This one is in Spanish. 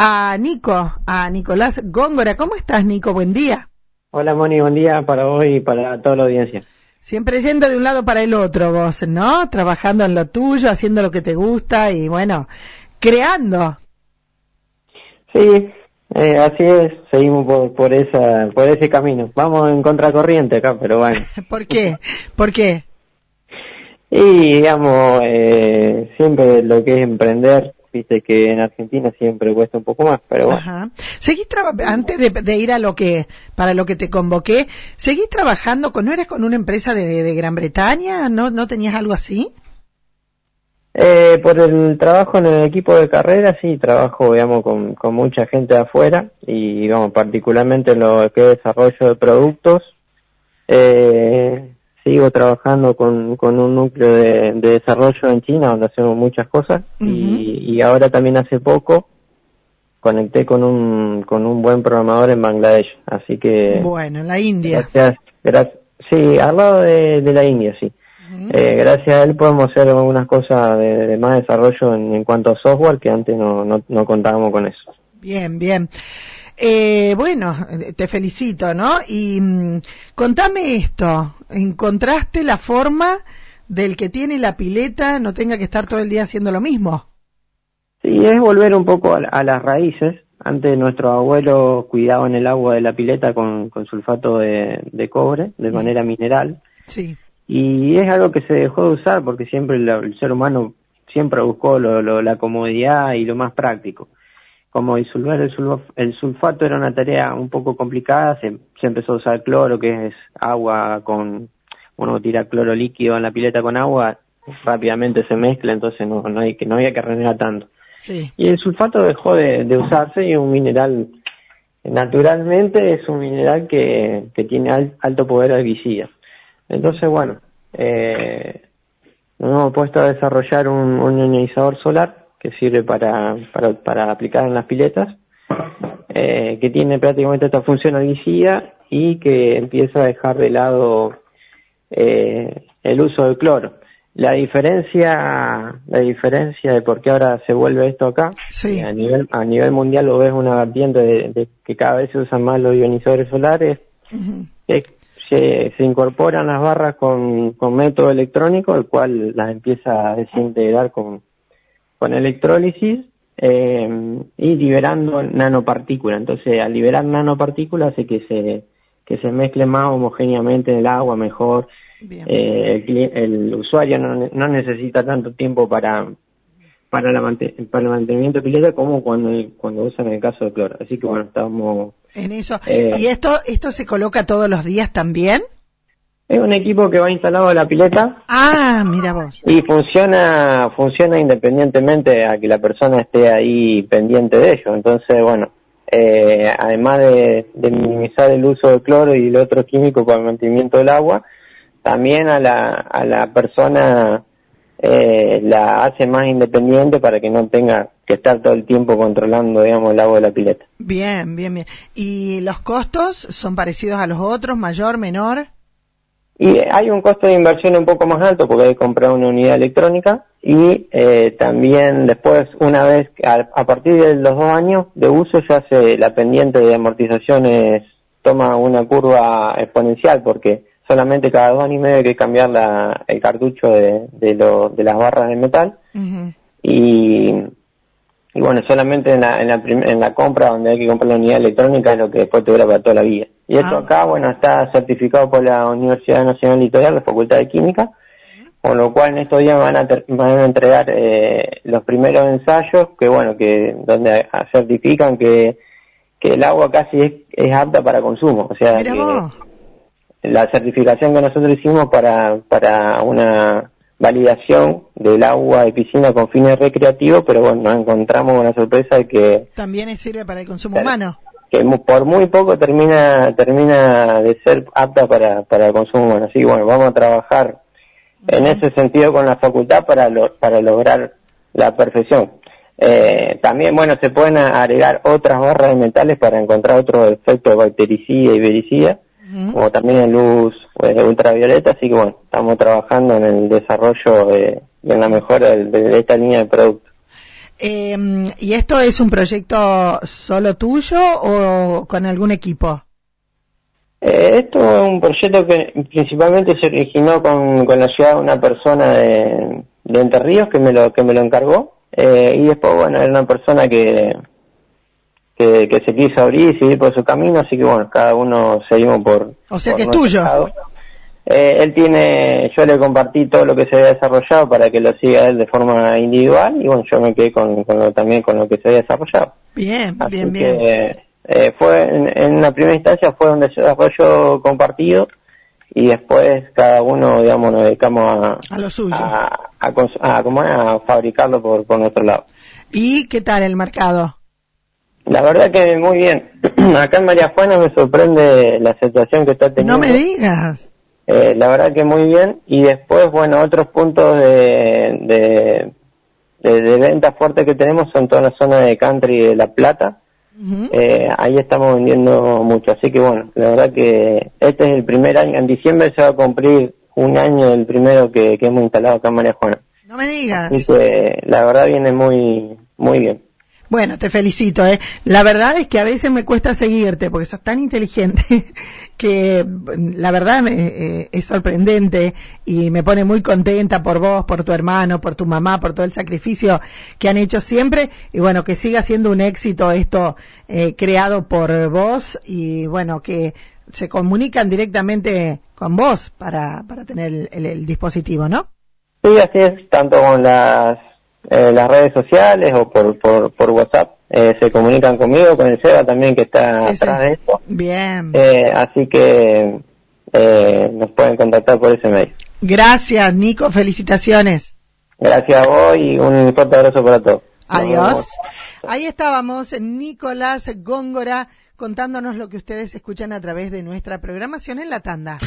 a Nico, a Nicolás Góngora. ¿Cómo estás, Nico? Buen día. Hola, Moni, buen día para hoy y para toda la audiencia. Siempre yendo de un lado para el otro vos, ¿no? Trabajando en lo tuyo, haciendo lo que te gusta y bueno, creando. Sí, eh, así es, seguimos por, por, esa, por ese camino. Vamos en contracorriente acá, pero bueno. ¿Por qué? ¿Por qué? Y digamos, eh, siempre lo que es emprender, viste que en Argentina siempre cuesta un poco más, pero bueno. Ajá. Seguís antes de, ir a lo que, para lo que te convoqué, ¿seguís trabajando con, no eres con una empresa de, de Gran Bretaña? ¿No, ¿No tenías algo así? Eh, por el trabajo en el equipo de carrera, sí, trabajo, digamos, con, con mucha gente de afuera y, digamos, particularmente en lo que es desarrollo de productos. Eh, sigo trabajando con, con un núcleo de, desarrollo en China donde hacemos muchas cosas y, y, ahora también hace poco conecté con un, con un buen programador en Bangladesh, así que... Bueno, en la India. Gracias, gracias, sí, al lado de, de la India, sí. Eh, gracias a él podemos hacer algunas cosas de, más desarrollo en, cuanto a software que antes no, no, contábamos con eso. Bien, bien. Eh, bueno, te felicito, ¿no? Y mm, contame esto, ¿encontraste la forma del que tiene la pileta no tenga que estar todo el día haciendo lo mismo? Sí, es volver un poco a, las raíces. Antes nuestros abuelos cuidaban el agua de la pileta con, sulfato de, cobre, de manera mineral. Sí y es algo que se dejó de usar porque siempre el, ser humano siempre buscó lo, la comodidad y lo más práctico. Como disolver el, sulfato era una tarea un poco complicada, se, empezó a usar cloro, que es agua con, uno tira cloro líquido en la pileta con agua, rápidamente se mezcla, entonces no, no, hay que, no había que renegar tanto. Y el sulfato dejó de, de usarse y un mineral, naturalmente es un mineral que, que tiene alto poder herbicida. Entonces, bueno, eh, nos hemos puesto a desarrollar un, un ionizador solar que sirve para, para, para aplicar en las piletas, eh, que tiene prácticamente esta función herbicida y que empieza a dejar de lado eh, el uso del cloro. La diferencia, la diferencia de por qué ahora se vuelve esto acá, a nivel a nivel mundial lo ves una vertiente de, que cada vez se usan más los ionizadores solares, es se, se incorporan las barras con, con método electrónico, el cual las empieza a desintegrar con, con electrólisis eh, y liberando nanopartículas. Entonces, al liberar nanopartículas hace que se, que se mezcle más homogéneamente en el agua, mejor. Eh, el, el, usuario no, no necesita tanto tiempo para, para, la para el mantenimiento de pileta como cuando, cuando usan el caso de cloro. Así que bueno, estamos... En eso. Eh, ¿Y esto, esto se coloca todos los días también? Es un equipo que va instalado en la pileta. Ah, mira vos. Y funciona, funciona independientemente a que la persona esté ahí pendiente de ello. Entonces, bueno, eh, además de, de, minimizar el uso de cloro y el otro químico para el mantenimiento del agua, también a la, a la persona eh, la hace más independiente para que no tenga que estar todo el tiempo controlando, digamos, el agua de la pileta. Bien, bien, bien. ¿Y los costos son parecidos a los otros, mayor, menor? Y hay un costo de inversión un poco más alto porque hay que comprar una unidad electrónica y eh, también después, una vez, a, a, partir de los dos años de uso ya se, la pendiente de amortizaciones toma una curva exponencial porque solamente cada dos años y medio hay que cambiar la, el cartucho de, de, lo, de las barras de metal. y, y bueno, solamente en la, en, la en la compra donde hay que comprar la unidad electrónica es lo que después te dura para toda la vida. Y esto ah. acá, bueno, está certificado por la Universidad Nacional Litoral, la Facultad de Química, con lo cual en estos días van a, van a entregar eh, los primeros ensayos, que bueno, que donde certifican que, que el agua casi es, es apta para consumo. O sea, que, la certificación que nosotros hicimos para, para una validación del agua de piscina con fines recreativos, pero bueno, nos encontramos con la sorpresa de que... También sirve para el consumo humano. Que por muy poco termina, termina de ser apta para, para el consumo humano. Así que bueno, vamos a trabajar en ese sentido con la facultad para, para lograr la perfección. Eh, también, bueno, se pueden agregar otras barras de metales para encontrar otros efectos de bactericida y vericida como también en luz pues, ultravioleta, así que bueno, estamos trabajando en el desarrollo de, en la mejora de, esta línea de productos. Eh, ¿Y esto es un proyecto solo tuyo o con algún equipo? Eh, esto es un proyecto que principalmente se originó con, con la ayuda de una persona de, de Entre Ríos que me lo, que me lo encargó. Eh, y después, bueno, era una persona que, que, que se quiso abrir y seguir por su camino, así que bueno, cada uno seguimos por... O sea por que es tuyo. lado. Eh, él tiene, yo le compartí todo lo que se había desarrollado para que lo siga él de forma individual y bueno, yo me quedé con, con lo, también con lo que se había desarrollado. Bien, Así bien, que bien. eh, fue en, en una primera instancia fue un desarrollo compartido y después cada uno, digamos, nos dedicamos a, A lo suyo. a, a, a, a fabricarlo por, por nuestro lado. ¿Y qué tal el mercado? La verdad que muy bien. Acá en María Juana me sorprende la aceptación que está teniendo. No me digas. Eh, la verdad que muy bien. Y después, bueno, otros puntos de, de, de, de venta fuertes que tenemos son toda la zona de country de La Plata. Eh, ahí estamos vendiendo mucho. Así que bueno, la verdad que este es el primer año. En diciembre se va a cumplir un año del primero que, que hemos instalado acá en María Juana. No me digas. Así que la verdad viene muy, muy bien. Bueno, te felicito, ¿eh? La verdad es que a veces me cuesta seguirte porque sos tan inteligente que la verdad eh, es sorprendente y me pone muy contenta por vos, por tu hermano, por tu mamá, por todo el sacrificio que han hecho siempre y bueno, que siga siendo un éxito esto eh, creado por vos y bueno, que se comunican directamente con vos para, para tener el- el- el dispositivo, ¿no? Sí, así es, tanto con las, eh, las redes sociales o por, por, por WhatsApp. Eh, se comunican conmigo, con el SEBA también que está Sí, sí. atrás de esto. Bien. Eh, así que eh, nos pueden contactar por ese medio. Gracias, Nico, felicitaciones. Gracias a vos y un fuerte abrazo para todos. Adiós. Ahí estábamos, Nicolás Góngora, contándonos lo que ustedes escuchan a través de nuestra programación en la tanda.